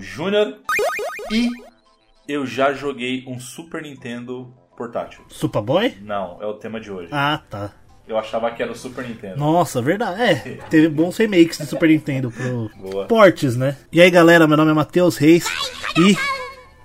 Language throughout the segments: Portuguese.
Júnior e eu já joguei um Super Nintendo portátil. Superboy? Não, é o tema de hoje. Ah, tá. Eu achava que era o Super Nintendo. Nossa, verdade. É, teve bons remakes de Super Nintendo pro Boa. portes, né? E aí, galera, meu nome é Matheus Reis e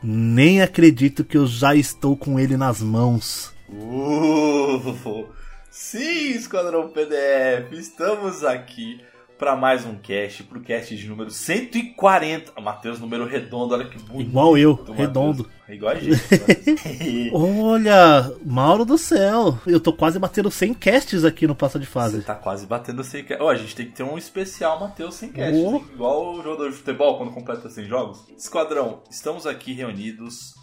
nem acredito que eu já estou com ele nas mãos. Uh, sim, Esquadrão PDF, estamos aqui para mais um cast, pro cast de número 140. Ah, Matheus, número redondo, olha que bonito. Igual eu, Matheus. redondo. Igual a gente. né? Olha, Mauro do céu, eu tô quase batendo 100 casts aqui no Passa de Você Fase. tá quase batendo sem cast. Ó, a gente tem que ter um especial Matheus sem cast. Oh. Igual o jogador de futebol quando completa 100 jogos. Esquadrão, estamos aqui reunidos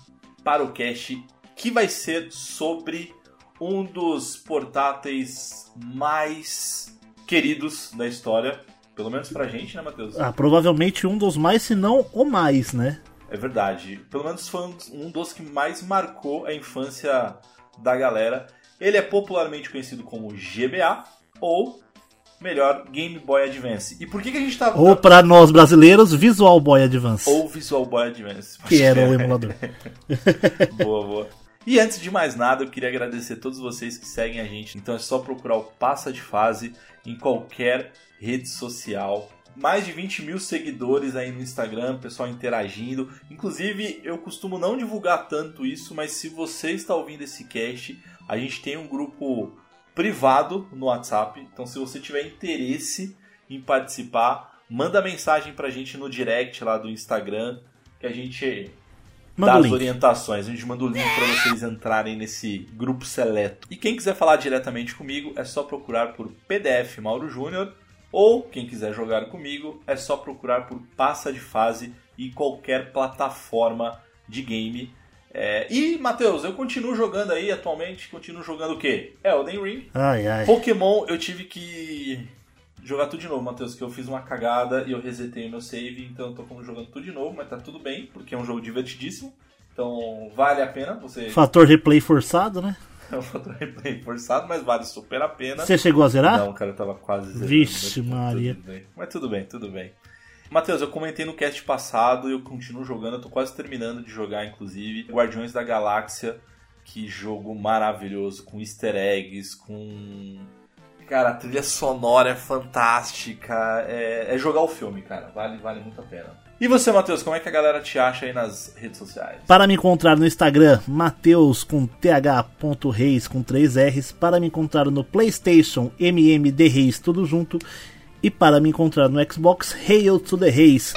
para o cast que vai ser sobre um dos portáteis mais queridos da história. Pelo menos pra gente, né, Matheus? Ah, provavelmente um dos mais, se não o mais, né? É verdade. Pelo menos foi um- dos que mais marcou a infância da galera. Ele é popularmente conhecido como GBA ou melhor Game Boy Advance. E por que, que a gente tá Ou pra nós brasileiros, Visual Boy Advance, ou Visual Boy Advance? que era o emulador. boa, boa. E antes de mais nada, eu queria agradecer a todos vocês que seguem a gente. Então é só procurar o Passa de Fase em qualquer rede social. Mais de 20 mil seguidores aí no Instagram, pessoal interagindo. Inclusive, eu costumo não divulgar tanto isso, mas se você está ouvindo esse cast, a gente tem um grupo privado no WhatsApp. Então, se você tiver interesse em participar, manda mensagem pra gente no direct lá do Instagram, que a gente Manda dá o as link. orientações. A gente manda o link para vocês entrarem nesse grupo seleto. E quem quiser falar diretamente comigo é só procurar por PDF Mauro Júnior. Ou quem quiser jogar comigo é só procurar por Passa de Fase em qualquer plataforma de game. É, e, Matheus, eu continuo jogando aí atualmente. Continuo jogando o quê? Elden Ring. Ai, ai. Pokémon eu tive que jogar tudo de novo, Matheus, que eu fiz uma cagada e eu resetei o meu save, então eu tô como jogando tudo de novo, mas tá tudo bem, porque é um jogo divertidíssimo. Então vale a pena você. Fator replay forçado, né? É um fator replay forçado, mas vale super a pena. Você chegou a zerar? Não, cara, eu tava quase zerando. Vixe, Maria. tudo. Mas tudo bem, tudo bem. Matheus, eu comentei no cast passado e eu continuo jogando, eu tô quase terminando de jogar, inclusive, Guardiões da Galáxia, que jogo maravilhoso, com easter eggs, com. Cara, a trilha sonora é fantástica. É, é jogar o filme, cara. Vale, vale muito a pena. E você, Matheus, como é que a galera te acha aí nas redes sociais? Para me encontrar no Instagram, Mateus com th.reis com 3 R's. Para me encontrar no PlayStation, MMD Reis, tudo junto. E para me encontrar no Xbox, Hail to the Reis.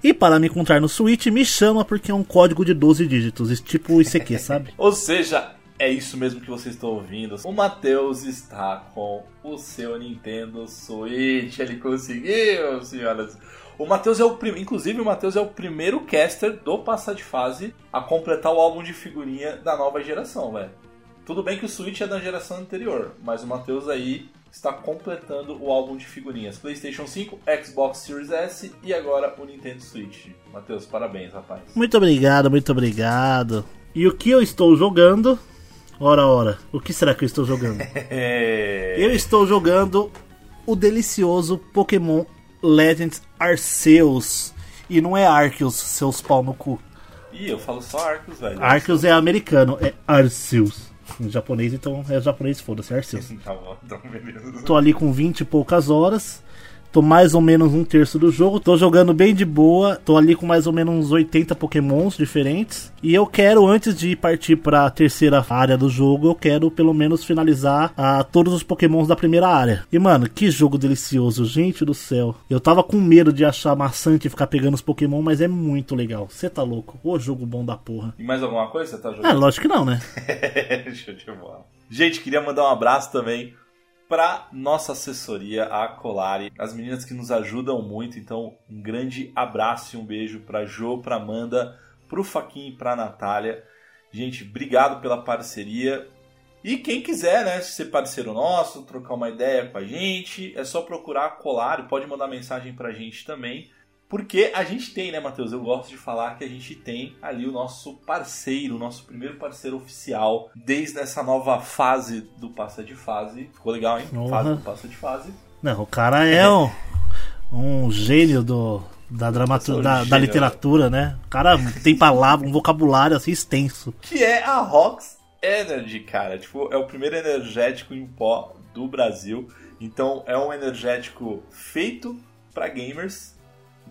E para me encontrar no Switch, me chama porque é um código de 12 dígitos, tipo ICQ, sabe? Ou seja, é isso mesmo que vocês estão ouvindo. O Matheus está com o seu Nintendo Switch. Ele conseguiu, senhoras. O Matheus é o primeiro, inclusive o Matheus é o primeiro caster do Passa de Fase a completar o álbum de figurinha da nova geração, velho. Tudo bem que o Switch é da geração anterior, mas o Matheus aí está completando o álbum de figurinhas. PlayStation 5, Xbox Series S e agora o Nintendo Switch. Matheus, parabéns, rapaz. Muito obrigado, muito obrigado. E o que eu estou jogando? Ora, ora, o que será que eu estou jogando? É... Eu estou jogando o delicioso Pokémon Legends Arceus. E não é Arceus, seus pau no cu. Ih, eu falo só Arcos, velho. Arceus é americano, é Arceus. Em japonês, então é japonês, foda-se, Arceus. Tá bom, então beleza. Tô ali com 20 e poucas horas. Tô mais ou menos um terço do jogo. Tô jogando bem de boa. Tô ali com mais ou menos uns 80 pokémons diferentes. E eu quero, antes de partir pra terceira área do jogo, eu quero pelo menos finalizar a todos os pokémons da primeira área. E mano, que jogo delicioso, gente do céu. Eu tava com medo de achar maçante e ficar pegando os pokémon, mas é muito legal. Você tá louco? Ô jogo bom da porra. E mais alguma coisa você tá É, jogando? lógico que não, né? Show de bola. Gente, queria mandar um abraço também para nossa assessoria, a Colari, as meninas que nos ajudam muito. Então, um grande abraço e um beijo para Jo, para Amanda, para o Faquinho e para Natália. Gente, obrigado pela parceria. E quem quiser, né, ser parceiro nosso, trocar uma ideia com a gente, é só procurar colar e pode mandar mensagem pra gente também. Porque a gente tem, né, Matheus? Eu gosto de falar que a gente tem ali o nosso parceiro, o nosso primeiro parceiro oficial, desde essa nova fase do Passa de Fase. Ficou legal, hein? Uhum. Fase do Passa de Fase. Não, o cara é um, um gênio do, da, dramaturgia, da, da literatura, né? O cara tem palavra, um vocabulário assim extenso. Que é a Rox Energy, cara. Tipo, é o primeiro energético em pó do Brasil. Então, é um energético feito para gamers.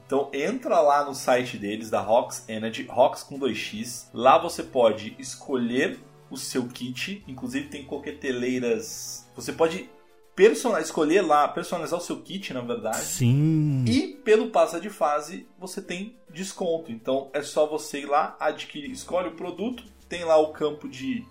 Então, entra lá no site deles, da Rox Energy, Rox com 2x. Lá você pode escolher o seu kit. Inclusive, tem coqueteleiras. Você pode personalizar, escolher lá, personalizar o seu kit, na verdade. Sim. E pelo passa de fase, você tem desconto. Então, é só você ir lá, adquirir, escolhe o produto, tem lá o campo de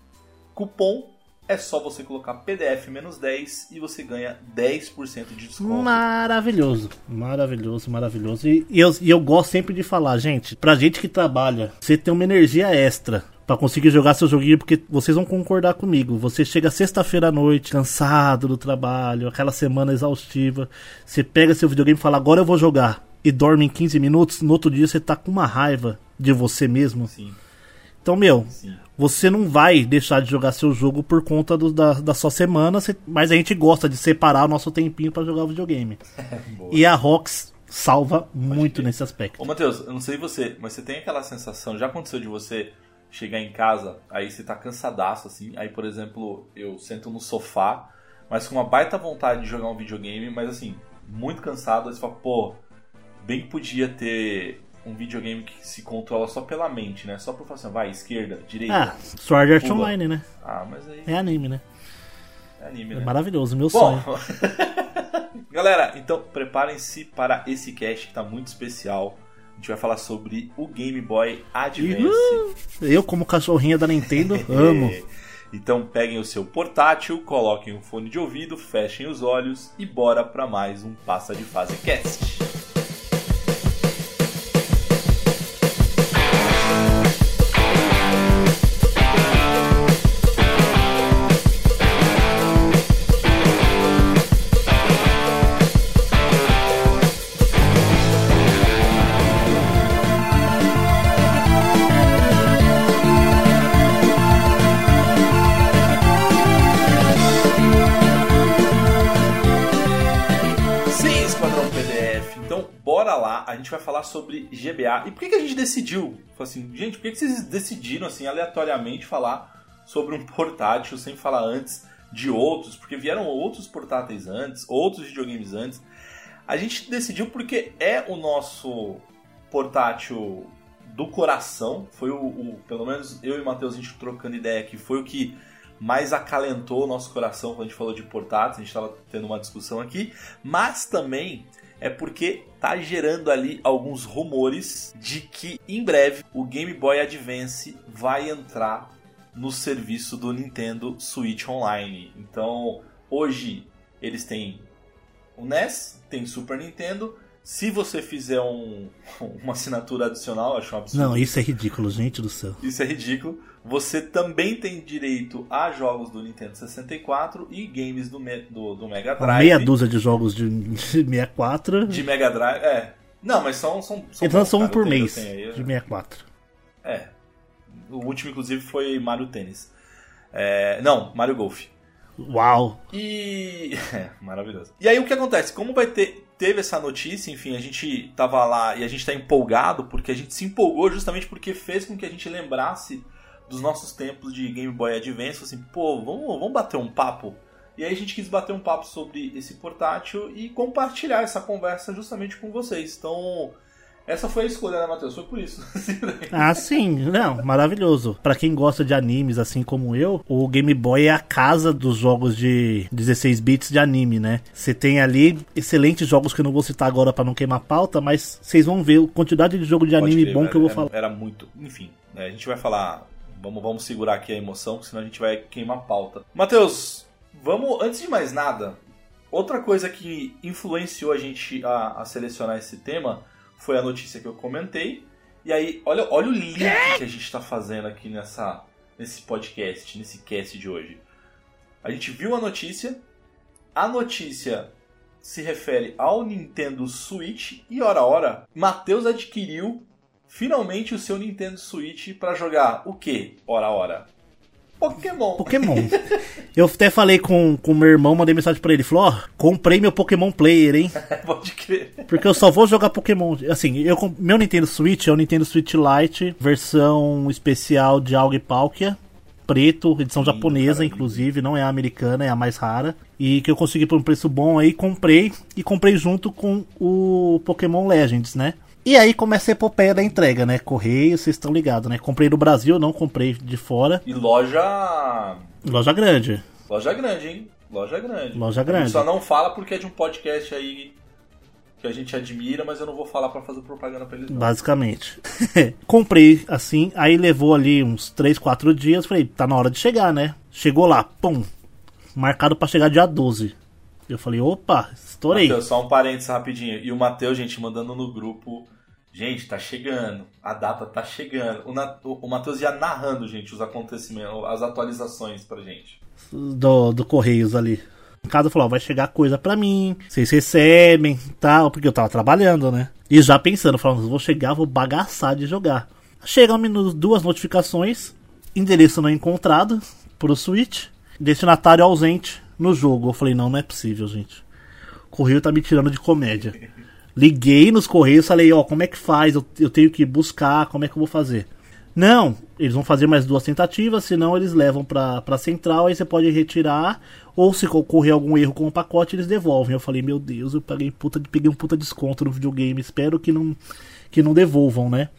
cupom, é só você colocar PDF menos 10 e você ganha 10% de desconto. Maravilhoso, maravilhoso, maravilhoso. E, e eu, e eu gosto sempre de falar, gente, pra gente que trabalha, você tem uma energia extra pra conseguir jogar seu joguinho, porque vocês vão concordar comigo. Você chega sexta-feira à noite, cansado do trabalho, aquela semana exaustiva, você pega seu videogame e fala, agora eu vou jogar. E dorme em 15 minutos, no outro dia você tá com uma raiva de você mesmo. Sim, Então, meu, sim. Você não vai deixar de jogar seu jogo por conta do- da, da sua semana, mas a gente gosta de separar o nosso tempinho pra jogar o videogame. Boa. E a Rox salva muito crer. nesse aspecto. Ô Matheus, eu não sei você, mas você tem aquela sensação, já aconteceu de você chegar em casa, aí você tá cansadaço assim, aí por exemplo, eu sento no sofá, mas com uma baita vontade de jogar um videogame, mas assim, muito cansado, aí você fala, pô, bem que podia ter um videogame que se controla só pela mente, né? Só por falar assim, vai, esquerda, direita. Ah, Sword Art. Online, né? Ah, mas aí É anime, né? é anime, É né? maravilhoso, meu Bom, sonho. galera, então preparem-se para esse cast que tá muito especial. A gente vai falar sobre o Game Boy Advance. Eu, como cachorrinha da Nintendo, amo. Então peguem o seu portátil, coloquem o fone de ouvido, fechem os olhos e bora para mais um Passa de Fase Cast. Decidiu? Assim, gente, por que, que vocês decidiram, assim, aleatoriamente falar sobre um portátil sem falar antes de outros? Porque vieram outros portáteis antes, outros videogames antes. A gente decidiu porque é o nosso portátil do coração. Foi o, o- pelo menos eu e o Matheus, a gente trocando ideia aqui, foi o que mais acalentou o nosso coração quando a gente falou de portáteis. A gente estava tendo uma discussão aqui. Mas também é porque tá gerando ali alguns rumores de que em breve o Game Boy Advance vai entrar no serviço do Nintendo Switch Online. Então, hoje eles têm o NES, tem Super Nintendo. Se você fizer um- uma assinatura adicional, acho um absurdo. Não, isso é ridículo, gente do céu. Isso é ridículo. Você também tem direito a jogos do Nintendo 64 e games do, Me- do, do Mega Drive. meia dúzia de jogos de, de 64. De Mega Drive, é. Não, mas são. são, são Eles lançam bons, um por tenho- mês tenho aí, de 64. É. O último, inclusive, foi Mario Tênis. É, não, Mario Golf. Uau! E. É, maravilhoso. E aí o que acontece? Como vai ter. Teve essa notícia, enfim, a gente tava lá e a gente tá empolgado, porque a gente se empolgou justamente porque fez com que a gente lembrasse dos nossos tempos de Game Boy Advance. Falou assim, pô, vamos, vamos bater um papo. E aí a gente quis bater um papo sobre esse portátil e compartilhar essa conversa justamente com vocês. Então, essa foi a escolha, né, Matheus? Foi por isso. Ah, sim, não, maravilhoso. Pra quem gosta de animes assim como eu, o Game Boy é a casa dos jogos de 16 bits de anime, né? Você tem ali excelentes jogos que eu não vou citar agora pra não queimar pauta, mas vocês vão ver a quantidade de jogo de Pode anime crer, bom velho, que eu vou era, falar. Era muito. Enfim, né, a gente vai falar. Vamos, vamos segurar aqui a emoção, senão a gente vai queimar a pauta. Matheus, vamos. Antes de mais nada, outra coisa que influenciou a gente a, a selecionar esse tema foi a notícia que eu comentei. E aí, olha, olha o link que a gente está fazendo aqui nessa, nesse podcast, nesse cast de hoje. A gente viu a notícia, a notícia se refere ao Nintendo Switch e ora ora, Matheus adquiriu finalmente o seu Nintendo Switch para jogar o que? Ora ora. Pokémon. Pokémon. Eu até falei com o meu irmão, mandei mensagem pra ele. Falou, ó, oh, comprei meu Pokémon Player, hein? Pode crer. Porque eu só vou jogar Pokémon. Assim, eu, meu Nintendo Switch é o Nintendo Switch Lite, versão especial de e Palkia. Preto, edição japonesa, caralho. inclusive, não é a americana, é a mais rara. E que eu consegui por um preço bom aí, comprei. E comprei junto com o Pokémon Legends, né? E aí começa a epopeia da entrega, né? Correio, vocês estão ligados, né? Comprei no Brasil, não comprei de fora. E loja. Loja grande. Loja grande, hein? Loja grande. Loja grande. só não fala porque é de um podcast aí que a gente admira, mas eu não vou falar para fazer propaganda pra eles. Não. Basicamente. Comprei assim, aí levou ali uns 3, 4 dias. Falei, tá na hora de chegar, né? Chegou lá, pum. Marcado para chegar dia 12. Eu falei, opa, estourei. Mateus, só um parênteses rapidinho. E o Matheus, gente, mandando no grupo. Gente, tá chegando. A data tá chegando. O, o Matheus ia narrando, gente, os acontecimentos, as atualizações pra gente. Do, do Correios ali. O casa falou, vai chegar coisa pra mim, vocês recebem, tal, porque eu tava trabalhando, né? E já pensando, falando, vou chegar, vou bagaçar de jogar. Chegam duas notificações, endereço não encontrado pro Switch, destinatário ausente no jogo. Eu falei, não, não é possível, gente. O correio tá me tirando de comédia. Liguei nos correios, falei, ó, oh, como é que faz? Eu, eu tenho que buscar, como é que eu vou fazer? Não, eles vão fazer mais duas tentativas, senão eles levam pra, pra central, aí você pode retirar, ou se ocorrer algum erro com o pacote, eles devolvem. Eu falei, meu Deus, eu paguei, puta, peguei um puta desconto no videogame, espero que não, que não devolvam, né?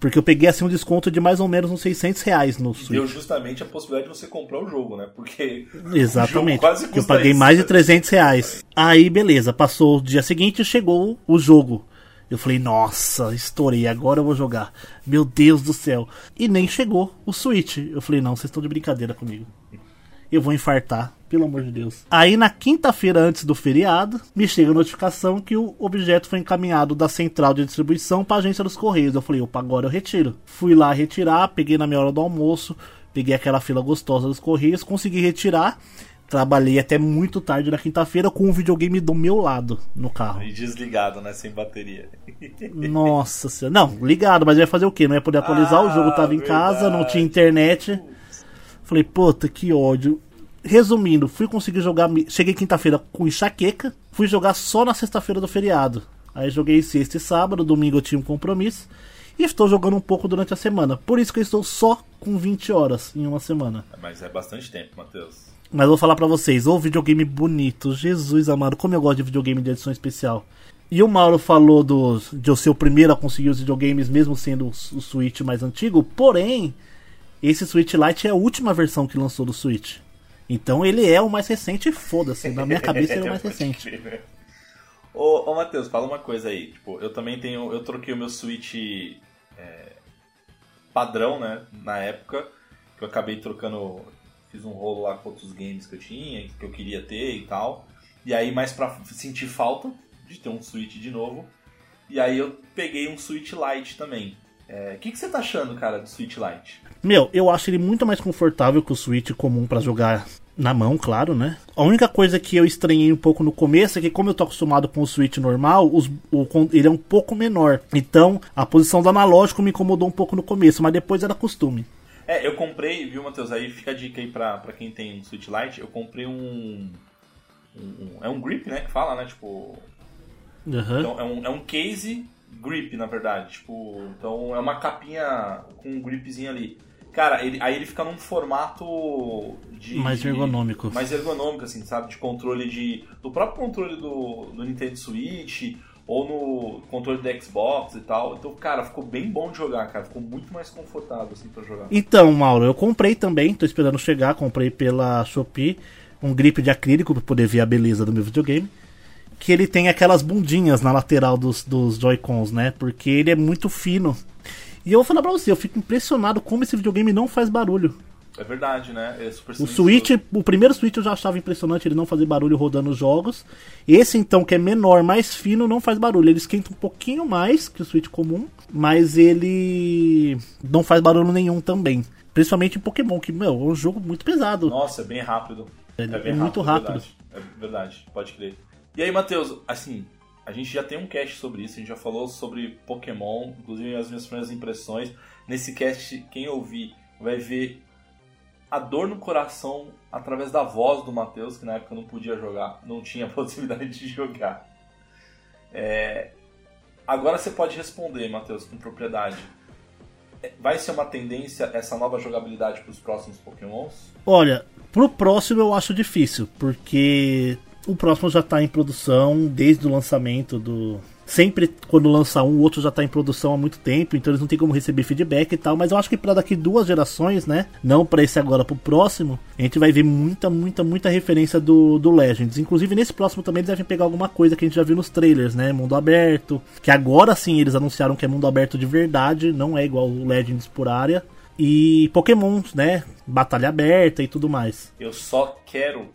Porque eu peguei assim um desconto de mais ou menos uns 600 reais no Switch. Deu justamente a possibilidade de você comprar o jogo, né? Porque. Exatamente. quase eu paguei mais de 300 reais. Aí, beleza. Passou o dia seguinte e chegou o jogo. Eu falei, nossa, estourei, agora eu vou jogar. Meu Deus do céu. E nem chegou o Switch. Eu falei, não, vocês estão de brincadeira comigo. Eu vou infartar. Pelo amor de Deus. Aí na quinta-feira antes do feriado, me chega a notificação que o objeto foi encaminhado da central de distribuição para a agência dos Correios. Eu falei, opa, agora eu retiro. Fui lá retirar, peguei na minha hora do almoço, peguei aquela fila gostosa dos Correios, consegui retirar. Trabalhei até muito tarde na quinta-feira com o videogame do meu lado no carro. E desligado, né? Sem bateria. Nossa senhora. Não, ligado, mas ia fazer o quê? Não ia poder atualizar, ah, o jogo tava verdade. em casa, não tinha internet. Falei, puta, que ódio resumindo, fui conseguir jogar. Cheguei quinta-feira com enxaqueca. Fui jogar só na sexta-feira do feriado. Aí joguei sexta e sábado. Domingo eu tinha um compromisso. E estou jogando um pouco durante a semana. Por isso que eu estou só com 20 horas em uma semana. Mas é bastante tempo, Matheus. Mas vou falar para vocês, o videogame bonito, Jesus amado, como eu gosto de videogame de edição especial. E o Mauro falou do, de eu ser o primeiro a conseguir os videogames, mesmo sendo o, o Switch mais antigo. Porém, esse Switch Lite é a última versão que lançou do Switch. Então ele é o mais recente, foda-se. Na minha cabeça ele é o mais recente. ô, ô Matheus, fala uma coisa aí. Tipo, eu também tenho. Eu troquei o meu Switch é, padrão, né? Na época. Que eu acabei trocando. Fiz um rolo lá com outros games que eu tinha, que eu queria ter e tal. E aí, mais pra sentir falta de ter um Switch de novo. E aí eu peguei um Switch Lite também. O é, que, que você tá achando, cara, do Switch Lite? Meu, eu acho ele muito mais confortável que o Switch comum para jogar na mão, claro, né? A única coisa que eu estranhei um pouco no começo é que, como eu tô acostumado com o Switch normal, os, o, ele é um pouco menor. Então, a posição do analógico me incomodou um pouco no começo, mas depois era costume. É, eu comprei, viu, Matheus? Aí fica a dica aí pra, pra quem tem um Switch Lite. Eu comprei um, um, um. é um grip, né? Que fala, né? Tipo. Uhum. Então, é um, é um case grip, na verdade. Tipo, então é uma capinha com um gripzinho ali. Cara, ele, aí ele fica num formato de. Mais ergonômico. Mais ergonômico, assim, sabe? De controle de. Do próprio controle do, do Nintendo Switch ou no controle do Xbox e tal. Então, cara, ficou bem bom de jogar, cara. Ficou muito mais confortável, assim, pra jogar. Então, Mauro, eu comprei também, tô esperando chegar, comprei pela Shopee um grip de acrílico pra poder ver a beleza do meu videogame. Que ele tem aquelas bundinhas na lateral dos, dos Joy-Cons, né? Porque ele é muito fino. E eu vou falar pra você, eu fico impressionado como esse videogame não faz barulho. É verdade, né? É o Switch, o primeiro Switch eu já achava impressionante ele não fazer barulho rodando os jogos. Esse então, que é menor, mais fino, não faz barulho. Ele esquenta um pouquinho mais que o Switch comum, mas ele não faz barulho nenhum também. Principalmente em Pokémon, que, meu, é um jogo muito pesado. Nossa, é bem rápido. É, é muito rápido. rápido. É verdade. é verdade, pode crer. E aí, Matheus, assim, a gente já tem um cast sobre isso, a gente já falou sobre Pokémon, inclusive as minhas primeiras impressões. Nesse cast, quem ouvir vai ver a dor no coração através da voz do Matheus, que na época não podia jogar, não tinha possibilidade de jogar. É... Agora você pode responder, Matheus, com propriedade. É, vai ser uma tendência essa nova jogabilidade para os próximos Pokémons? Olha, pro próximo eu acho difícil, porque o próximo já está em produção desde o lançamento do. Sempre quando lança um, o outro já está em produção há muito tempo, então eles não tem como receber feedback e tal. Mas eu acho que para daqui duas gerações, né? Não para esse agora, para o próximo, a gente vai ver muita, muita, muita referência do, do Legends. Inclusive nesse próximo também eles devem pegar alguma coisa que a gente já viu nos trailers, né? Mundo aberto. Que agora sim eles anunciaram que é mundo aberto de verdade, não é igual o Legends por área e Pokémon, né? Batalha aberta e tudo mais. Eu só quero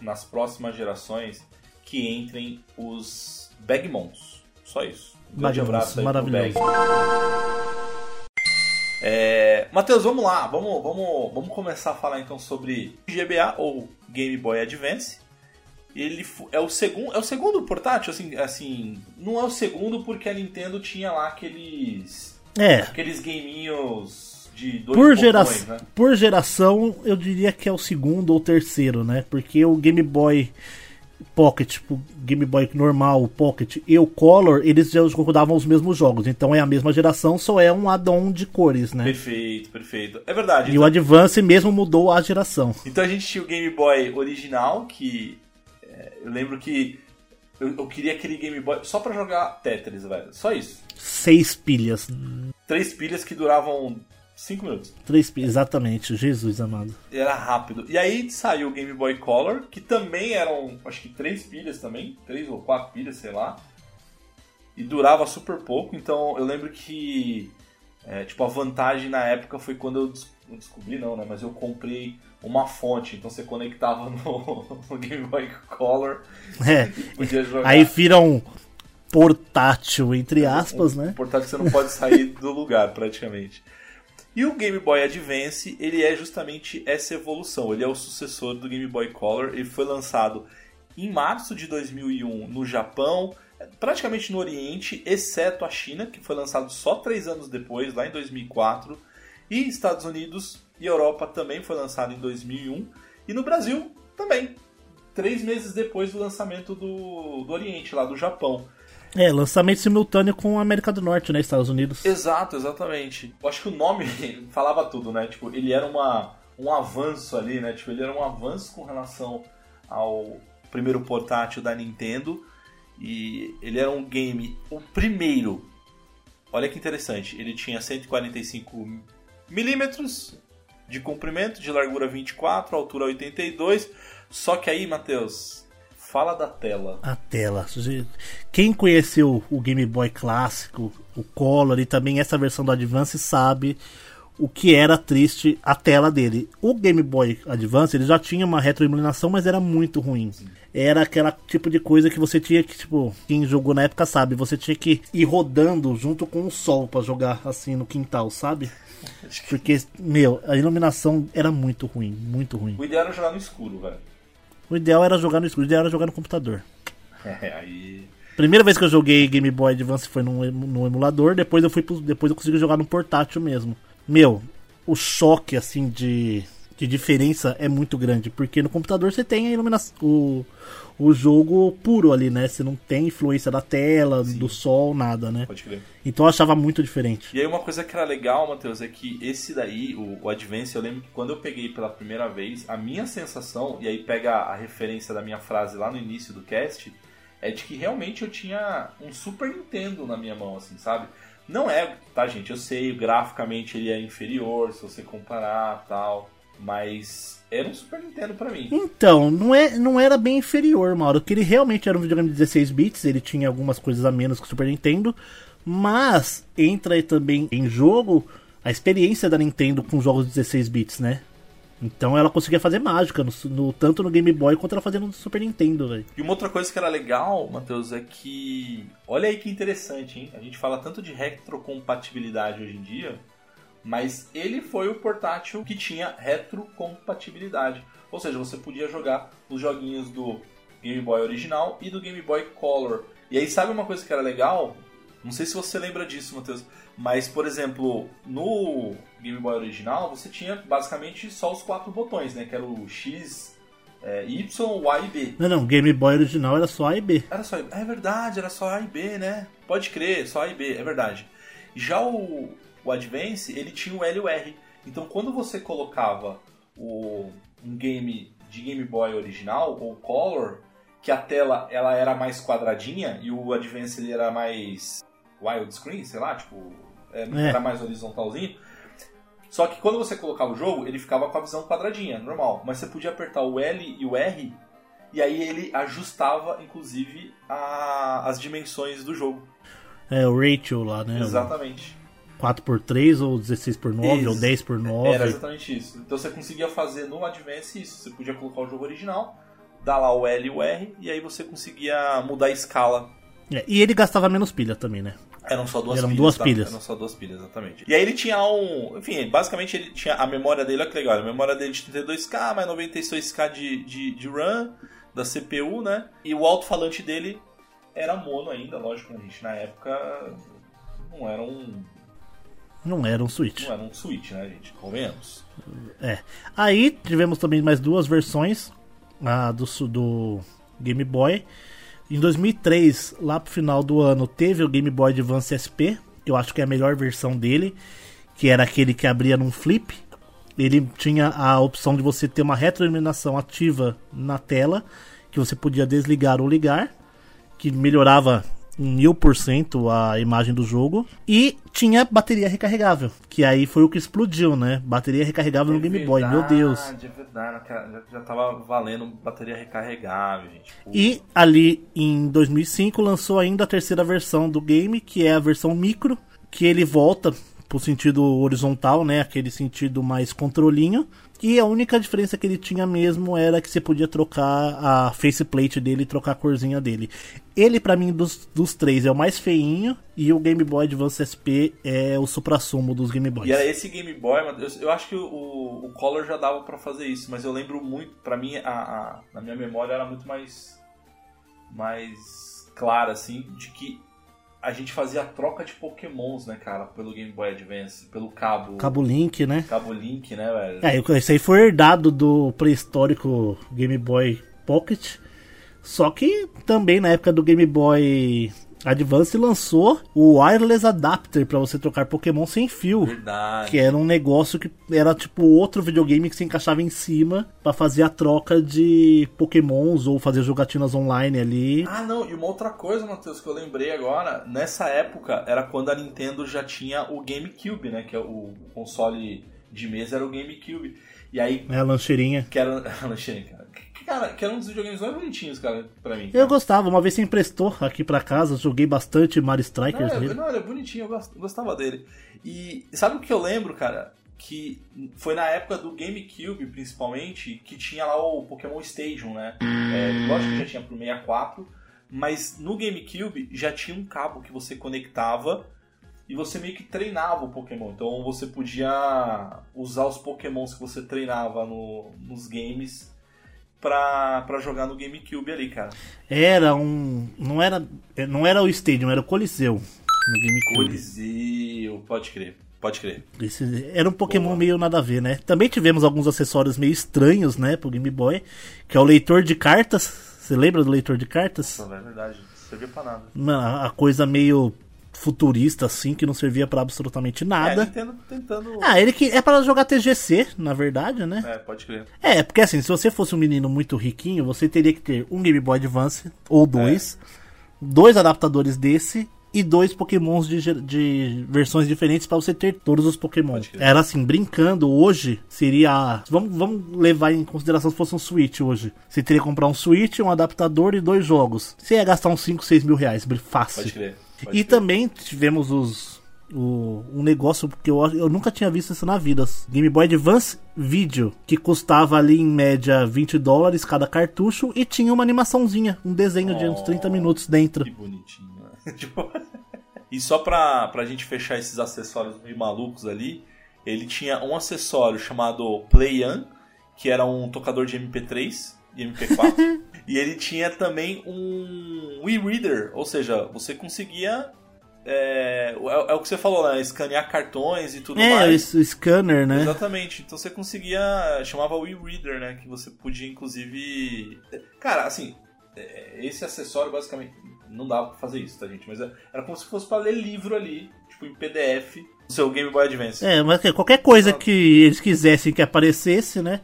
nas próximas gerações que entrem os Bagmons. Só isso. Um grande abraço aí maravilhoso. É, Matheus, vamos lá, vamos, vamos, vamos começar a falar então sobre GBA ou Game Boy Advance. Ele é o segundo, é o segundo portátil, assim, assim, não é o segundo porque a Nintendo tinha lá aqueles, é. aqueles gameinhos de dois por, gera né? por geração, eu diria que é o segundo ou terceiro, né? Porque o Game Boy Pocket, tipo, Game Boy normal, o Pocket e o Color, eles já rodavam os mesmos jogos. Então é a mesma geração, só é um add-on de cores, né? Perfeito, perfeito. É verdade. E então... o Advance mesmo mudou a geração. Então a gente tinha o Game Boy original, que é, eu lembro que eu, eu, queria aquele Game Boy só para jogar Tetris, velho. Só isso. Seis pilhas. Três pilhas que duravam 5 minutos. Três, exatamente, Jesus amado. Era rápido. E aí saiu o Game Boy Color, que também eram, acho que três pilhas também, três ou quatro pilhas, sei lá. E durava super pouco, então eu lembro que é, tipo, a vantagem na época foi quando eu não descobri não, né? Mas eu comprei uma fonte, então você conectava no, no Game Boy Color é. e podia jogar. Aí vira um portátil, entre aspas, um, né? portátil que você não pode sair do lugar, praticamente. E o Game Boy Advance, ele é justamente essa evolução. Ele é o sucessor do Game Boy Color. Ele foi lançado em março de 2001 no Japão, praticamente no Oriente, exceto a China, que foi lançado só três anos depois, lá em 2004. E Estados Unidos e Europa também foi lançado em 2001. E no Brasil também, três meses depois do lançamento do, do Oriente, lá do Japão. É, lançamento simultâneo com a América do Norte, né? Estados Unidos. Exato, exatamente. Eu acho que o nome falava tudo, né? Tipo, ele era uma, um avanço ali, né? Tipo, ele era um avanço com relação ao primeiro portátil da Nintendo. E ele era um game, o primeiro. Olha que interessante, ele tinha 145 milímetros de comprimento, de largura 24, altura 82. Só que aí, Matheus, Fala da tela. A tela. Quem conheceu o Game Boy clássico, o Color e também essa versão do Advance sabe o que era triste a tela dele. O Game Boy Advance ele já tinha uma retroiluminação, mas era muito ruim. Era aquela tipo de coisa que você tinha que, tipo, quem jogou na época sabe, você tinha que ir rodando junto com o sol para jogar assim no quintal, sabe? Porque, meu, a iluminação era muito ruim, muito ruim. O ideal era jogar no escuro, velho. O ideal era jogar no escuro, o ideal era jogar no computador. É, aí. Primeira vez que eu joguei Game Boy Advance foi no, no emulador, depois eu fui pro, depois eu consegui jogar no portátil mesmo. Meu, o choque assim de de diferença é muito grande, porque no computador você tem a iluminação, o, o jogo puro ali, né? Você não tem influência da tela, Sim. do sol, nada, né? Pode crer. Então eu achava muito diferente. E aí uma coisa que era legal, Matheus, é que esse daí, o, o Advance, eu lembro que quando eu peguei pela primeira vez, a minha sensação, e aí pega a referência da minha frase lá no início do cast, é de que realmente eu tinha um Super Nintendo na minha mão, assim, sabe? Não é, tá, gente? Eu sei, graficamente ele é inferior se você comparar tal. Mas era um Super Nintendo para mim. Então, não, é, não era bem inferior, Mauro, que ele realmente era um videogame de 16 bits, ele tinha algumas coisas a menos que o Super Nintendo, mas entra também em jogo a experiência da Nintendo com jogos de 16 bits, né? Então ela conseguia fazer mágica, no, no, tanto no Game Boy quanto ela fazia no Super Nintendo, velho. E uma outra coisa que era legal, Matheus, é que. Olha aí que interessante, hein? A gente fala tanto de retrocompatibilidade hoje em dia, Mas ele foi o portátil que tinha retrocompatibilidade. Ou seja, você podia jogar os joguinhos do Game Boy original e do Game Boy Color. E aí, sabe uma coisa que era legal? Não sei se você lembra disso, Matheus. Mas, por exemplo, no Game Boy original, você tinha basicamente só os quatro botões, né? Que era o X, é, Y, Y e B. Não, não, Game Boy original era só A e B. Era só É verdade, era só A e B, né? Pode crer, só A e B, é verdade. Já o, o Advance, ele tinha o L e o R. Então, quando você colocava o, um game de Game Boy original, ou Color, que a tela ela era mais quadradinha e o Advance ele era mais widescreen, sei lá, tipo, é, é. era mais horizontalzinho. Só que quando você colocava o jogo, ele ficava com a visão quadradinha, normal. Mas você podia apertar o L e o R e aí ele ajustava, inclusive, a, as dimensões do jogo. É, o ratio lá, né? Exatamente. 4x3 ou 16x9 isso. ou 10x9. Era exatamente isso. Então você conseguia fazer no Advance isso. Você podia colocar o jogo original, dar lá o L e o R, e aí você conseguia mudar a escala. É, e ele gastava menos pilha também, né? Eram só duas Eram pilhas. Duas tá? pilhas. Eram só duas pilhas, exatamente. E aí ele tinha um. Enfim, basicamente ele tinha a memória dele, olha que legal. A memória dele de 32K, mais 96K de, de, de RAM da CPU, né? E o alto-falante dele era mono ainda, lógico, né, gente? Na época não era um. Não era um Switch. Não era um Switch, né, gente? Convenhamos. É. Aí tivemos também mais duas versões a do, do Game Boy. Em 2003, lá pro final do ano, teve o Game Boy Advance SP, que eu acho que é a melhor versão dele, que era aquele que abria num flip. Ele tinha a opção de você ter uma retroiluminação ativa na tela, que você podia desligar ou ligar, que melhorava mil por cento a imagem do jogo. E tinha bateria recarregável, que aí foi o que explodiu, né? Bateria recarregável é no Game verdade, Boy, meu Deus. É verdade, já, já tava valendo bateria recarregável, gente. E ali em 2005 lançou ainda a terceira versão do game, que é a versão micro, que ele volta pro sentido horizontal, né? Aquele sentido mais controlinho. E a única diferença que ele tinha mesmo era que você podia trocar a faceplate dele e trocar a corzinha dele. Ele, para mim, dos, dos três, é o mais feinho. E o Game Boy Advance SP é o supra-sumo dos Game Boys. E era esse Game Boy, eu, eu acho que o, o Color já dava para fazer isso. Mas eu lembro muito, para mim, a, a, na minha memória era muito mais, mais clara, assim, de que a gente fazia a troca de pokémons, né, cara, pelo Game Boy Advance, pelo cabo. Cabo Link, né? Cabo Link, né, velho? É, isso aí foi herdado do pré-histórico Game Boy Pocket. Só que também na época do Game Boy Advance lançou o Wireless Adapter para você trocar Pokémon sem fio. Verdade. Que era um negócio que era tipo outro videogame que se encaixava em cima para fazer a troca de Pokémons ou fazer jogatinas online ali. Ah, não, e uma outra coisa, Matheus, que eu lembrei agora, nessa época era quando a Nintendo já tinha o GameCube, né, que é o console de mesa era o GameCube. E aí. É a lancheirinha. Que era a lancheirinha, cara cara, que era um dos videogames mais bonitinhos, cara, pra mim. Eu gostava, uma vez você emprestou aqui pra casa, joguei bastante Mario Strikers não, Não, era bonitinho, eu gostava dele. E sabe o que eu lembro, cara? Que foi na época do GameCube, principalmente, que tinha lá o Pokémon Stadium, né? É, lógico que já tinha pro 64, mas no GameCube já tinha um cabo que você conectava e você meio que treinava o Pokémon. Então você podia usar os Pokémons que você treinava no, nos games pra, pra jogar no GameCube ali, cara. Era um. Não era, não era o Stadium, era o Coliseu no GameCube. Coliseu, pode crer. Pode crer. Esse era um Pokémon Boa. meio nada a ver, né? Também tivemos alguns acessórios meio estranhos, né, pro Game Boy, que é o leitor de cartas. Você lembra do leitor de cartas? Não, é verdade. Não servia pra nada. Mano, a coisa meio futurista, assim, que não servia para absolutamente nada. É, Nintendo tentando. Ah, ele que é para jogar TGC, na verdade, né? É, pode crer. É, porque assim, se você fosse um menino muito riquinho, você teria que ter um Game Boy Advance, ou dois, é. dois adaptadores desse e dois pokémons de, de versões diferentes para você ter todos os pokémon. Era assim, brincando, hoje seria... Vamos, vamos levar em consideração se fosse um Switch hoje. Você teria que comprar um Switch, um adaptador e dois jogos. Você ia gastar uns 5, 6 mil reais, fácil. Pode crer. Pode e também tivemos os o, um negócio que eu, eu nunca tinha visto isso na vida. Game Boy Advance Video, que custava ali em média 20 dólares cada cartucho e tinha uma animaçãozinha, um desenho oh, de uns 30 minutos dentro. Que bonitinho. Né? tipo... e só pra, pra gente fechar esses acessórios meio malucos ali, ele tinha um acessório chamado Play-An, que era um tocador de MP3 e MP4. e ele tinha também um e-reader, ou seja, você conseguia é, é, é, o que você falou, né? Escanear cartões e tudo é, mais. É, o scanner, né? Exatamente. Então você conseguia. Chamava o e-reader, né? Que você podia, inclusive. Cara, assim, é, esse acessório basicamente. Não dava pra fazer isso, tá, gente? Mas era como se fosse pra ler livro ali, tipo em PDF, no seu Game Boy Advance. É, mas qualquer coisa que eles quisessem que aparecesse, né?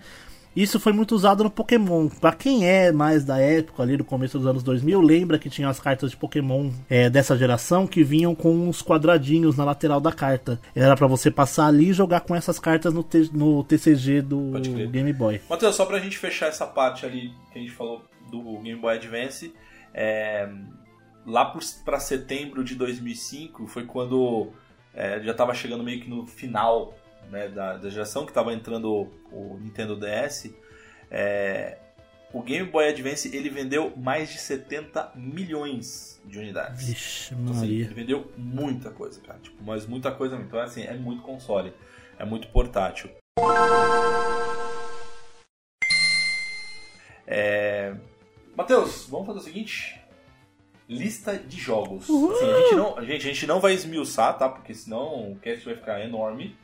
Isso foi muito usado no Pokémon. Pra quem é mais da época, ali do começo dos anos 2000, lembra que tinha as cartas de Pokémon é, dessa geração que vinham com uns quadradinhos na lateral da carta. Era para você passar ali e jogar com essas cartas no, te, no TCG do Game Boy. Matheus, só pra gente fechar essa parte ali que a gente falou do Game Boy Advance, é, lá para setembro de 2005 foi quando é, já estava chegando meio que no final né, da, da, geração que estava entrando o, o, Nintendo DS, é, o Game Boy Advance ele vendeu mais de 70 milhões de unidades. Vixe, então, assim, ele vendeu muita coisa, cara. Tipo, mas muita coisa mesmo. Então, assim, é muito console. É muito portátil. É... Matheus, vamos fazer o seguinte? Lista de jogos. Assim, a, gente não, a, gente, a gente não vai esmiuçar, tá? Porque senão o cast vai ficar enorme.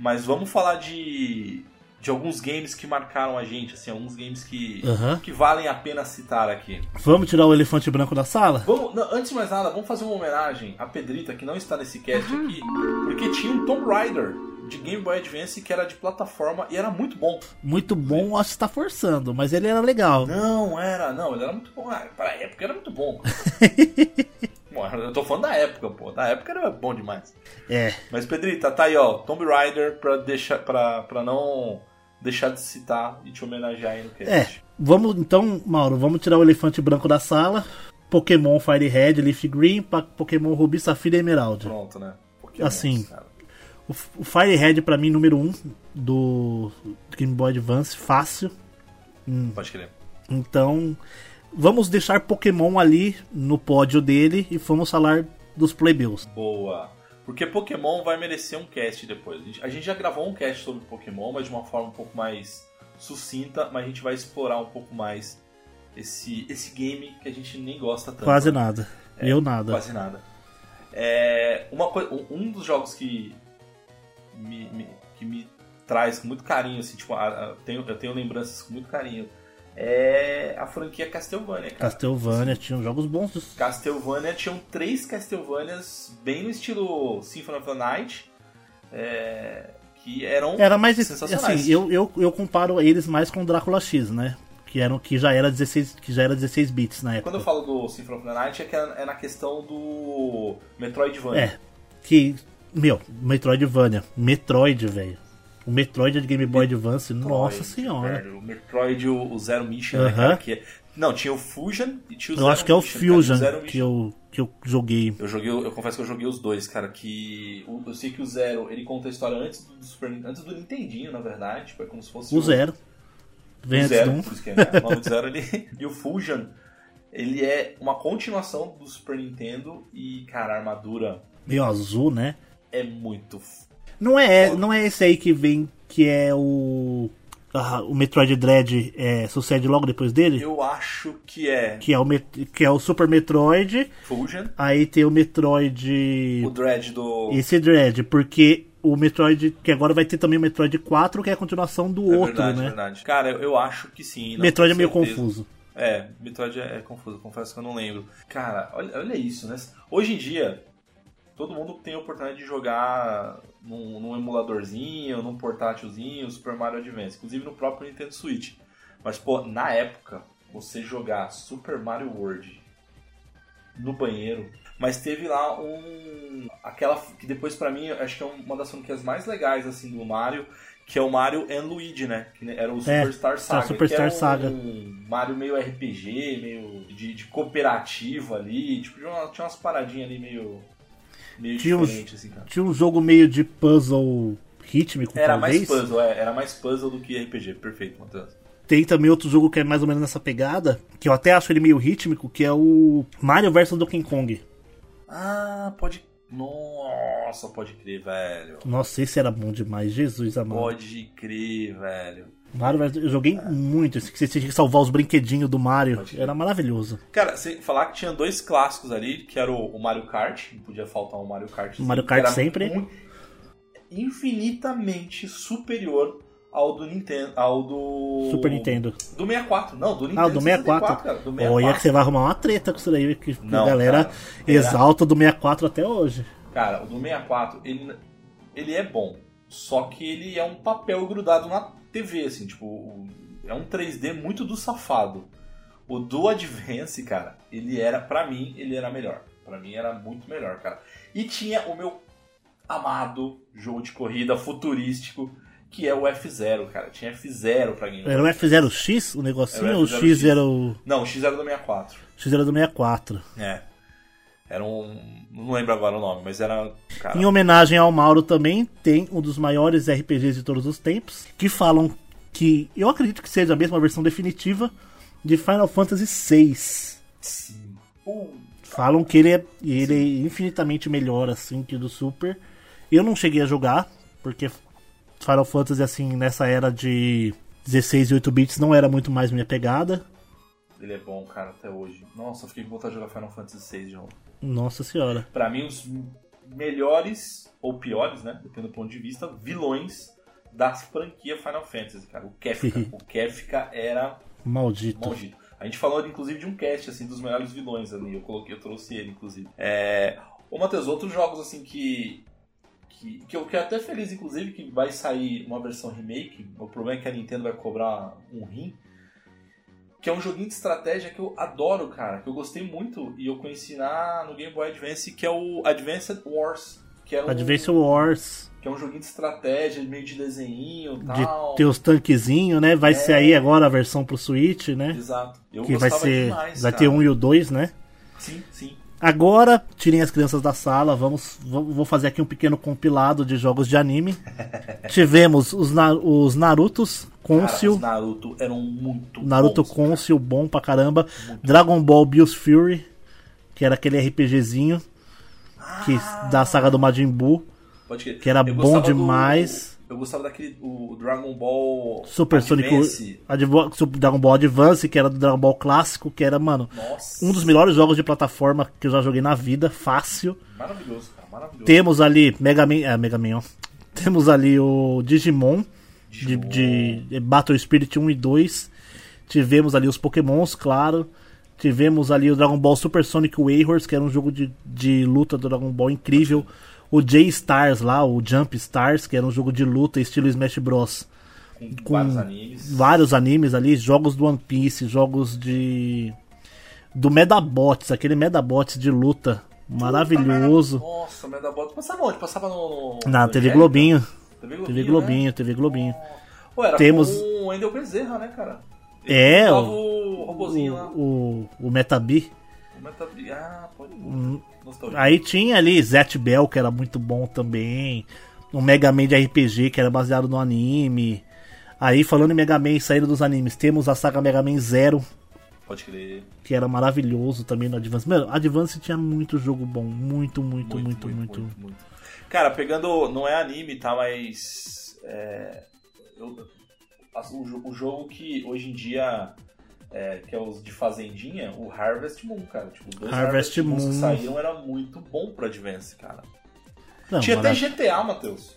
Mas vamos falar de, de alguns games que marcaram a gente, assim, alguns games que, uhum. que valem a pena citar aqui. Vamos tirar o elefante branco da sala? Vamos, não, antes de mais nada, vamos fazer uma homenagem à Pedrita, que não está nesse cast uhum. aqui, porque tinha um Tomb Raider de Game Boy Advance que era de plataforma e era muito bom. Muito bom, acho que está forçando, mas ele era legal. Não, era, não, ele era muito bom. Ah, pra época era muito bom. eu tô falando da época, pô. Da época era bom demais. É. Mas, Pedrita, tá aí, ó. Tomb Raider pra, deixar, pra, pra não deixar de citar e te homenagear aí no cast. É. Vamos, então, Mauro, vamos tirar o elefante branco da sala. Pokémon Fire Red, Leaf Green, Pokémon Ruby, Safira e Emerald. Pronto, né? Pokémon, assim, cara. o, o Fire Red pra mim, número 1 um do Game Boy Advance, fácil. Hum. Pode crer. Então, vamos deixar Pokémon ali no pódio dele e vamos falar dos plebeus. Boa. Porque Pokémon vai merecer um cast depois. A gente já gravou um cast sobre Pokémon, mas de uma forma um pouco mais sucinta, mas a gente vai explorar um pouco mais esse, esse game que a gente nem gosta tanto. Quase nada. É, Eu nada. Quase nada. É, uma, um dos jogos que me, me, que me traz com muito carinho, assim, tipo, eu tenho, eu tenho lembranças com muito carinho é a franquia Castlevania, cara. Castlevania, tinham jogos bons. Dos... Castlevania, tinham três Castlevanias bem no estilo Symphony of the Night, é, que eram era mais, sensacionais. Assim, eu, eu, eu comparo eles mais com Drácula X, né? Que, eram, que, já era 16, que já era 16 bits na época. Quando eu falo do Symphony of the Night, é que é, é na questão do Metroidvania. É, que, meu, Metroidvania, Metroid, velho. O Metroid é de Game Boy Advance, Metroid, nossa senhora. Velho, o Metroid, o, o Zero Mission, uh -huh. né, cara, que é... Não, tinha o Fusion e tinha o Eu Zero acho que é o Fusion cara, que, eu, que eu joguei. Eu joguei, eu confesso que eu joguei os dois, cara, que... Eu sei que o Zero, ele conta a história antes do Super antes do Nintendinho, na verdade, tipo, é como se fosse... O, o Zero. Vem o Zero, por isso que é, né? o nome do Zero ali. E o Fusion, ele é uma continuação do Super Nintendo e, cara, a armadura... Meio azul, né? É muito não é, não é esse aí que vem, que é o. Ah, o Metroid Dread é, sucede logo depois dele? Eu acho que é. Que é o, que é o Super Metroid. Fusion. Aí tem o Metroid. O Dread do. Esse Dread, porque o Metroid, que agora vai ter também o Metroid 4, que é a continuação do é outro, verdade, né? É verdade. Cara, eu, eu acho que sim. Metroid é meio confuso. É, Metroid é, é, confuso, confesso que eu não lembro. Cara, olha, olha isso, né? Hoje em dia, todo mundo tem a oportunidade de jogar num, num emuladorzinho, num portátilzinho, Super Mario Advance, inclusive no próprio Nintendo Switch. Mas, pô, na época, você jogar Super Mario World no banheiro, mas teve lá um. aquela que depois para mim acho que é uma das franquias mais legais assim do Mario, que é o Mario and Luigi, né? Que era o é, Superstar Saga. Superstar é um, Saga. Um Mario meio RPG, meio de, de cooperativo ali, tipo, tinha umas paradinhas ali meio meio tinha diferente, um, assim, cara. Tinha um jogo meio de puzzle rítmico, era talvez. mais puzzle, é, era mais puzzle do que RPG. Perfeito, Matheus. Tem também outro jogo que é mais ou menos nessa pegada, que eu até acho ele meio rítmico, que é o Mario vs Donkey Kong. Ah, pode. Nossa Nossa, pode crer, velho. Nossa, esse era bom demais. Jesus amado. Pode crer, velho. Mario, eu joguei muito. Esse que você tinha que salvar os brinquedinhos do Mario. Era maravilhoso. Cara, você falar que tinha dois clássicos ali, que era o, Mario Kart, não podia faltar o Mario Kart. O Mario Kart sempre. muito- infinitamente superior ao do Nintendo, ao do Super Nintendo. Do 64, não, do Nintendo Ah, do 64. 64, cara, do 64. Olha que você vai arrumar uma treta com isso daí. Que que Não, a galera cara. exalta do 64 até hoje. Cara, o do 64, ele, ele é bom. Só que ele é um papel grudado na TV, assim, tipo, é um 3D muito do safado. O do Advance, cara, ele era, pra mim, ele era melhor. Pra mim era muito melhor, cara. E tinha o meu amado jogo de corrida futurístico, que é o F0, cara. Tinha F0 pra Game Boy. Era o F0X o negocinho o ou o F0X. X era o. Não, o X era do 64. X era do 64. É. Era um. Não lembro agora o nome, mas era. Cara, Em homenagem ao Mauro também, tem um dos maiores RPGs de todos os tempos, que falam que eu acredito que seja a mesma versão definitiva de Final Fantasy VI. sim. Falam que ele é, ele é infinitamente melhor assim que o do Super. Eu não cheguei a jogar, porque Final Fantasy assim nessa era de 16 e 8 bits não era muito mais minha pegada. ele é bom, cara, até hoje. Nossa, eu fiquei com vontade de jogar Final Fantasy VI de novo. Nossa senhora. Pra mim, os melhores, ou piores, né? Dependendo do ponto de vista, vilões da franquia Final Fantasy, cara. O Kefka. o Kefka era Maldito. maldito. A gente falou, inclusive, de um cast, assim, dos melhores vilões ali. Eu coloquei, eu trouxe ele, inclusive. É... Ô, Matheus, outros jogos, assim, que... Que, que eu fiquei até feliz, inclusive, que vai sair uma versão remake. O problema é que a Nintendo vai cobrar um rim. Que é um joguinho de estratégia que eu adoro, cara. Que eu gostei muito e eu conheci na, no Game Boy Advance, que é o Advanced Wars. Que é um, Advance Wars. que é um joguinho de estratégia, meio de desenho e De tal. ter os tanquezinhos, né? Vai É. ser aí agora a versão pro Switch, né? Exato. Eu que vai ser. demais, vai cara. ter um e o dois, né? Sim, sim. Agora, tirem as crianças da sala, vamos, vou fazer aqui um pequeno compilado de jogos de anime. Tivemos os, Na- os Narutos, Cara, Consil, os Naruto eram muito Naruto bons, Consil, bom pra caramba. Dragon Ball Bills Fury, que era aquele RPGzinho que, da saga do Majin Buu, que era Eu bom demais. Eu gostava daquele o Dragon Ball Super Sonic Advance. Super Dragon Ball Advance, que era do Dragon Ball clássico, que era, mano, Nossa. um dos melhores jogos de plataforma que eu já joguei na vida, fácil. Maravilhoso, cara. Maravilhoso. Temos ali Mega Man, é, Mega Man, ó. Temos ali o Digimon, de, Digimon. de Battle Spirit 1 e 2. Tivemos ali os Pokémons, claro. Tivemos ali o Dragon Ball Super Sonic Warriors, que era um jogo de, de luta do Dragon Ball incrível. O J-Stars lá, o Jump Stars, que era um jogo de luta estilo Smash Bros. com, com vários animes. Vários animes ali, jogos do One Piece, jogos de. Do Medabots, aquele Medabots de luta maravilhoso. Nossa, o Medabot passava onde? Passava no. Na no TV? Globinho. TV Globinho. TV né? Globinho, TV Globinho. Pô, era Temos- com o Wendel Bezerra, né, cara? Ele É, o- o robozinho lá. O, o, o Metabi. O Metab- Ah, pode. Hum. Nostalgia. Aí tinha ali Zet Bell, que era muito bom também. O Mega Man de RPG, que era baseado no anime. Aí, falando em Mega Man saindo dos animes, temos a saga Mega Man Zero, Pode crer. que era maravilhoso também no Advance. Mano, Advance tinha muito jogo bom. Muito, muito, muito, muito. muito. Cara, pegando. Não é anime, tá? Mas. É, eu- o, o jogo que hoje em dia. É, que é os de Fazendinha, o Harvest Moon, cara. Tipo, os dois Harvest Harvest, Moon. que saíram era muito bom pro Advance, cara. Não, Tinha até GTA, Matheus.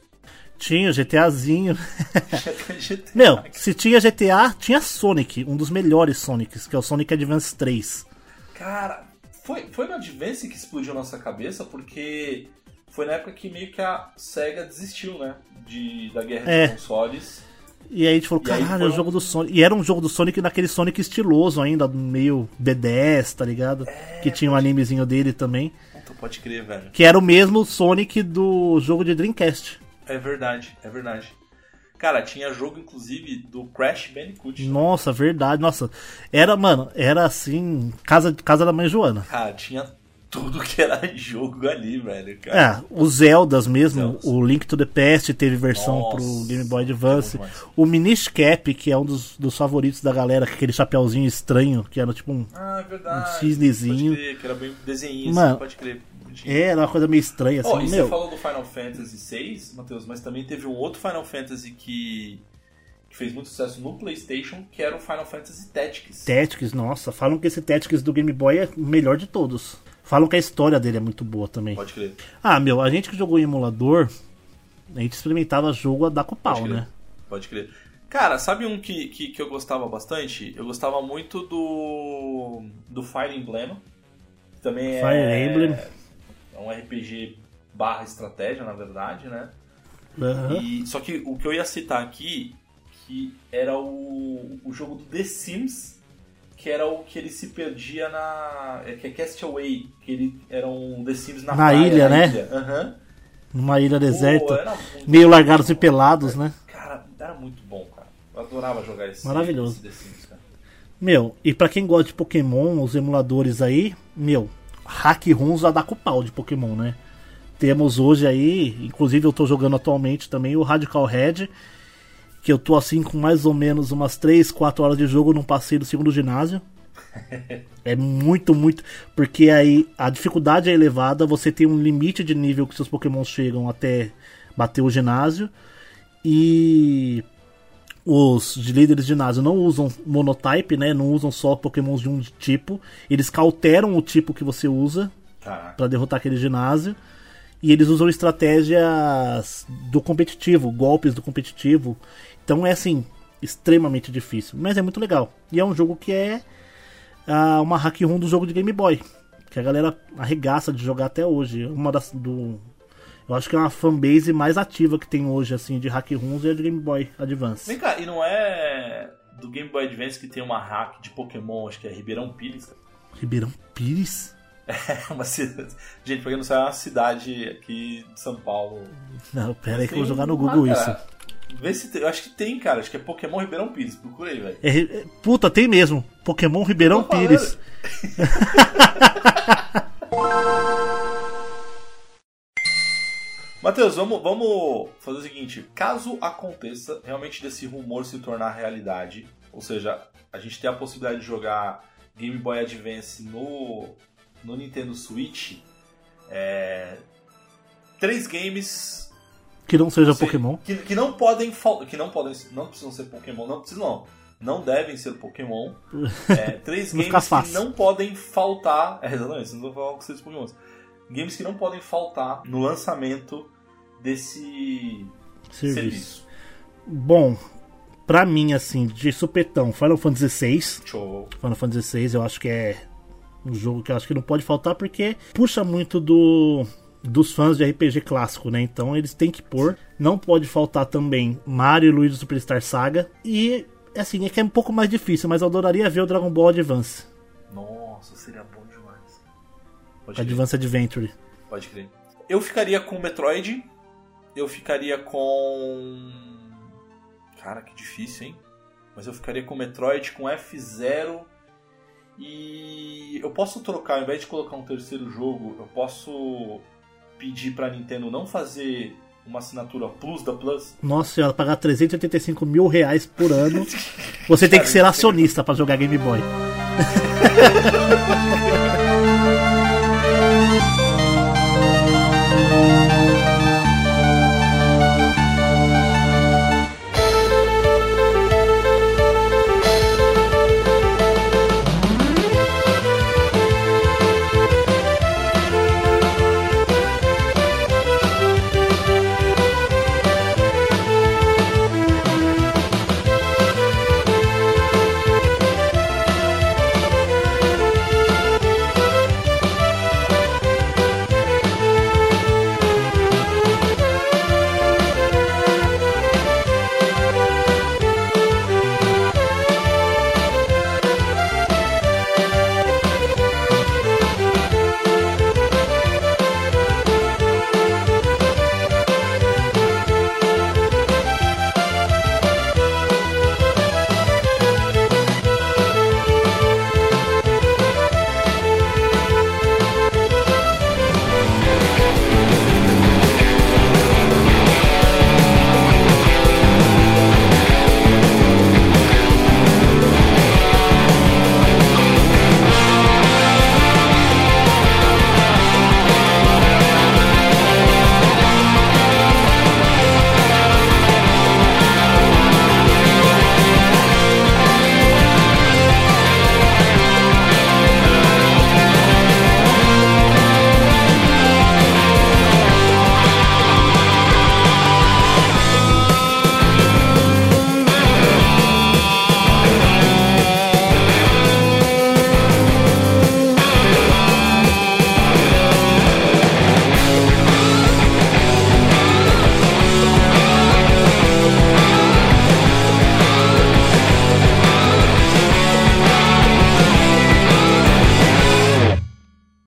Tinha GTAzinho. Tinha até GTA. Meu, se tinha GTA, tinha Sonic, um dos melhores Sonics, que é o Sonic Advance 3. Cara, foi, foi no Advance que explodiu nossa cabeça, porque foi na época que meio que a SEGA desistiu, né? De, da guerra É. de consoles. E aí a gente falou, caralho, é o um- jogo do Sonic. E era um jogo do Sonic naquele Sonic estiloso ainda, meio B10, tá ligado? É, que tinha um animezinho dele também. Puta, pode crer, velho. Que era o mesmo Sonic do jogo de Dreamcast. É verdade, é verdade. Cara, tinha jogo, inclusive, do Crash Bandicoot. Nossa, verdade. Nossa, era, mano, era assim, casa, casa da mãe Joana. Cara, tinha tudo que era jogo ali, velho. Cara. É, os Zeldas mesmo, Zeldas. o Link to the Past teve versão Nossa, pro Game Boy Advance. O Minish Cap, que é um dos, dos favoritos da galera, aquele chapéuzinho estranho, que era tipo um, ah, é um cisnezinho. Crer, que era bem desenho, assim, Mano, pode crer. É, era uma coisa meio estranha, assim, oh, e meu. você falou do Final Fantasy VI, Matheus, mas também teve um outro Final Fantasy que que fez muito sucesso no PlayStation, que era o Final Fantasy Tactics. Tactics, nossa, falam que esse Tactics do Game Boy é o melhor de todos. Falam que a história dele é muito boa também. Pode crer. Ah, meu, a gente que jogou em emulador, a gente experimentava jogo a dar com pau, né? Pode crer. Cara, sabe um que, que, que, eu gostava bastante? Eu gostava muito do. do Fire Emblem. Que também Fire é. Emblem. É um RPG barra estratégia, na verdade, né? Uhum. E, só que o que eu ia citar aqui, que era o, o jogo do The Sims que era o que ele se perdia na. É, que é Castaway, que ele era um The Sims na, na praia, ilha, na né? Ilha. Uhum. Numa ilha deserta. meio largados e pelados, né? Cara, era muito bom, cara. Eu adorava jogar esse, Maravilhoso. Esse The Sims, cara. Meu, e pra quem gosta de Pokémon, os emuladores aí, meu, hack runs vai dar com pau de Pokémon, né? Temos hoje aí, inclusive eu tô jogando atualmente também o Radical Red que eu tô assim com mais ou menos umas 3, 4 horas de jogo num passeio do segundo ginásio. É muito, muito. Porque aí a dificuldade é elevada, você tem um limite de nível que seus Pokémon chegam até bater o ginásio. E os líderes de ginásio não usam monotype, né? Não usam só Pokémons de um tipo. Eles cauteram o tipo que você usa para derrotar aquele ginásio. E eles usam estratégias do competitivo, golpes do competitivo. Então é assim, extremamente difícil, mas é muito legal. E é um jogo que é uh, uma hack room do jogo de Game Boy, que a galera arregaça de jogar até hoje. Uma das do eu acho que é uma fanbase mais ativa que tem hoje assim de hack rooms é a de Game Boy Advance. Vem cá, e não é do Game Boy Advance que tem uma hack de Pokémon, acho que é Ribeirão Pires, cara. Ribeirão Pires? É uma cidade. Gente, porque não sabe, é uma cidade aqui de São Paulo. Não, pera aí que eu vou jogar no Google isso. Vê se tem, eu acho que tem, cara. Acho que é Pokémon Ribeirão Pires. Procura aí, velho. É, é, puta, tem mesmo. Pokémon Ribeirão Pires. Matheus, vamos, vamos fazer o seguinte: caso aconteça realmente desse rumor se tornar realidade, ou seja, a gente ter a possibilidade de jogar Game Boy Advance no, no Nintendo Switch, é, três games que não seja Pokémon. Que, que não podem que não podem não precisam ser Pokémon, não precisam não. Não devem ser Pokémon. É, três games que não podem faltar. É, exatamente, não vou falar com vocês Pokémon. Games que não podem faltar no lançamento desse serviço. serviço. Bom, pra mim, assim, de supetão, Final Fantasy VI. Show. Final Fantasy VI eu acho que é um jogo que eu acho que não pode faltar porque puxa muito do dos fãs de RPG clássico, né? Então eles têm que pôr. Não pode faltar também Mario e Luigi Superstar Saga. E, assim, é que é um pouco mais difícil, mas eu adoraria ver o Dragon Ball Advance. Nossa, seria bom demais. Pode Advance crer. Adventure. Pode crer. Eu ficaria com Metroid. Eu ficaria com. Cara, que difícil, hein? Mas eu ficaria com Metroid, com F0. E eu posso trocar, ao invés de colocar um terceiro jogo, eu posso pedir pra Nintendo não fazer uma assinatura Plus da Plus. Nossa senhora, pagar 385 mil reais por ano. Você tem que ser acionista para jogar Game Boy.